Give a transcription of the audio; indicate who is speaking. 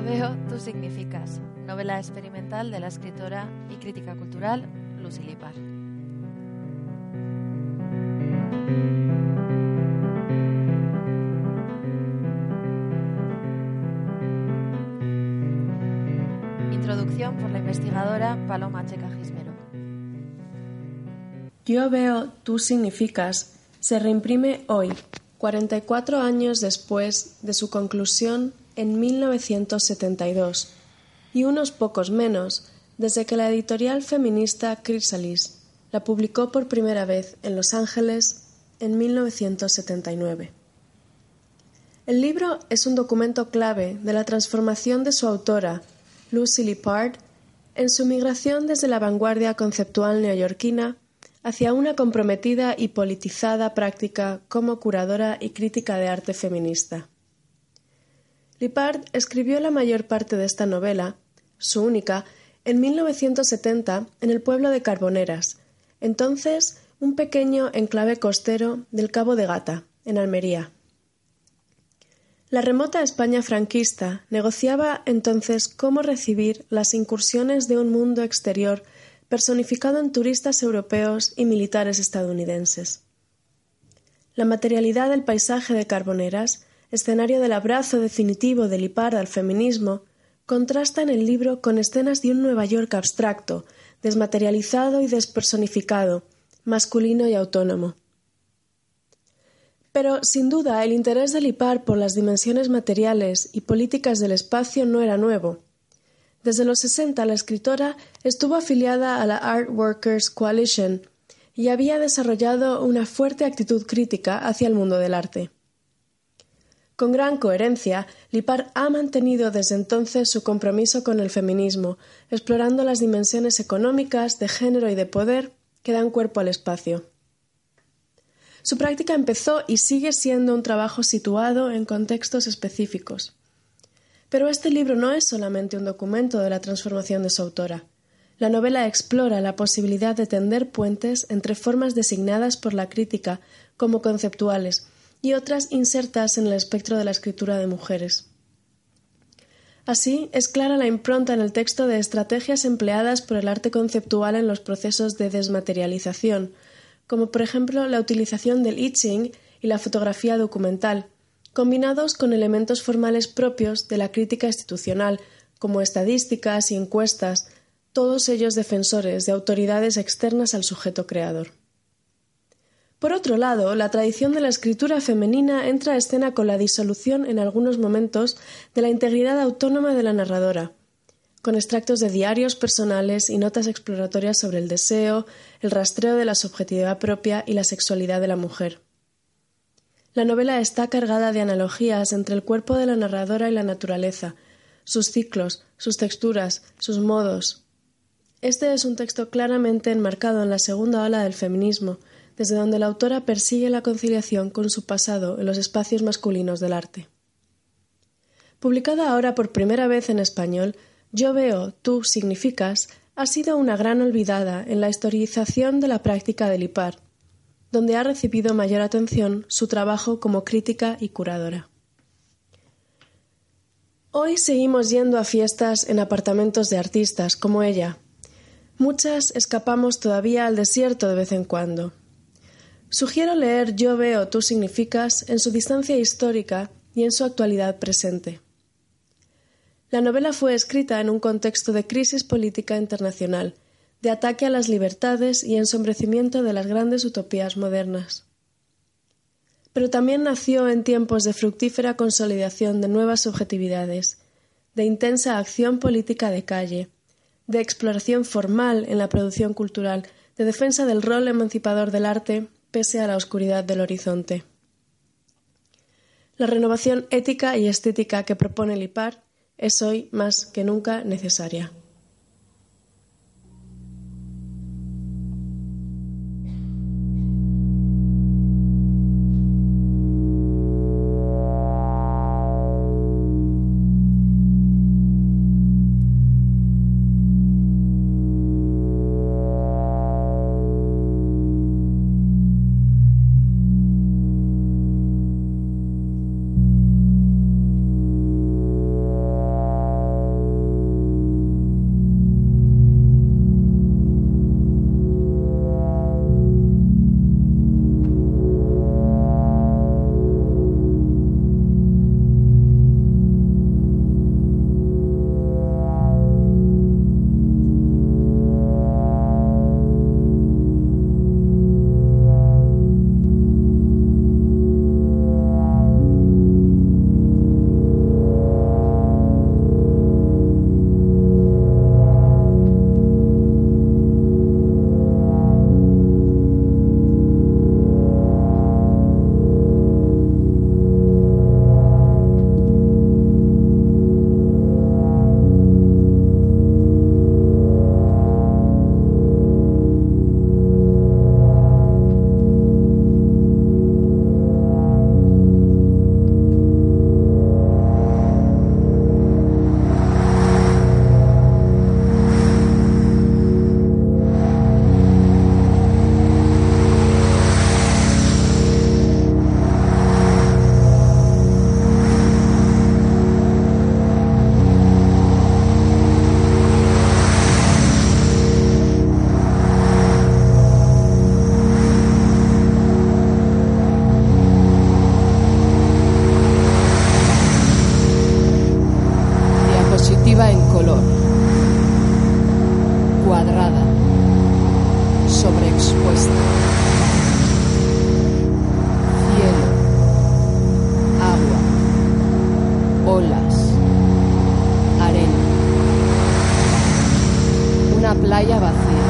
Speaker 1: Yo veo, tú significas. Novela experimental de la escritora y crítica cultural Lucy Lipar. Introducción por la investigadora Paloma Checa Gismero.
Speaker 2: Yo veo, tú significas se reimprime hoy, 44 años después de su conclusión en 1972 y unos pocos menos desde que la editorial feminista Chrysalis la publicó por primera vez en Los Ángeles en 1979. El libro es un documento clave de la transformación de su autora, Lucy Lippard, en su migración desde la vanguardia conceptual neoyorquina hacia una comprometida y politizada práctica como curadora y crítica de arte feminista. Lippard escribió la mayor parte de esta novela, su única, en 1970 en el pueblo de Carboneras, entonces un pequeño enclave costero del Cabo de Gata, en Almería. La remota España franquista negociaba entonces cómo recibir las incursiones de un mundo exterior personificado en turistas europeos y militares estadounidenses. La materialidad del paisaje de Carboneras, escenario del abrazo definitivo de Lipard al feminismo, contrasta en el libro con escenas de un Nueva York abstracto, desmaterializado y despersonificado, masculino y autónomo. Pero, sin duda, el interés de Lipar por las dimensiones materiales y políticas del espacio no era nuevo. Desde los 60 la escritora estuvo afiliada a la Art Workers Coalition y había desarrollado una fuerte actitud crítica hacia el mundo del arte. Con gran coherencia, Lipar ha mantenido desde entonces su compromiso con el feminismo, explorando las dimensiones económicas, de género y de poder que dan cuerpo al espacio. Su práctica empezó y sigue siendo un trabajo situado en contextos específicos. Pero este libro no es solamente un documento de la transformación de su autora. La novela explora la posibilidad de tender puentes entre formas designadas por la crítica como conceptuales y otras insertas en el espectro de la escritura de mujeres. Así, es clara la impronta en el texto de estrategias empleadas por el arte conceptual en los procesos de desmaterialización, como por ejemplo la utilización del itching y la fotografía documental, combinados con elementos formales propios de la crítica institucional, como estadísticas y encuestas, todos ellos defensores de autoridades externas al sujeto creador. Por otro lado, la tradición de la escritura femenina entra a escena con la disolución en algunos momentos de la integridad autónoma de la narradora, con extractos de diarios personales y notas exploratorias sobre el deseo, el rastreo de la subjetividad propia y la sexualidad de la mujer. La novela está cargada de analogías entre el cuerpo de la narradora y la naturaleza, sus ciclos, sus texturas, sus modos. Este es un texto claramente enmarcado en la segunda ola del feminismo, desde donde la autora persigue la conciliación con su pasado en los espacios masculinos del arte. Publicada ahora por primera vez en español, Yo veo, tú significas ha sido una gran olvidada en la historización de la práctica del IPAR, donde ha recibido mayor atención su trabajo como crítica y curadora. Hoy seguimos yendo a fiestas en apartamentos de artistas como ella. Muchas escapamos todavía al desierto de vez en cuando. Sugiero leer Yo veo, tú significas en su distancia histórica y en su actualidad presente. La novela fue escrita en un contexto de crisis política internacional de ataque a las libertades y ensombrecimiento de las grandes utopías modernas. Pero también nació en tiempos de fructífera consolidación de nuevas subjetividades, de intensa acción política de calle, de exploración formal en la producción cultural, de defensa del rol emancipador del arte pese a la oscuridad del horizonte. La renovación ética y estética que propone Lipar es hoy más que nunca necesaria.
Speaker 3: en color, cuadrada, sobreexpuesta. Cielo, agua, olas, arena. Una playa vacía.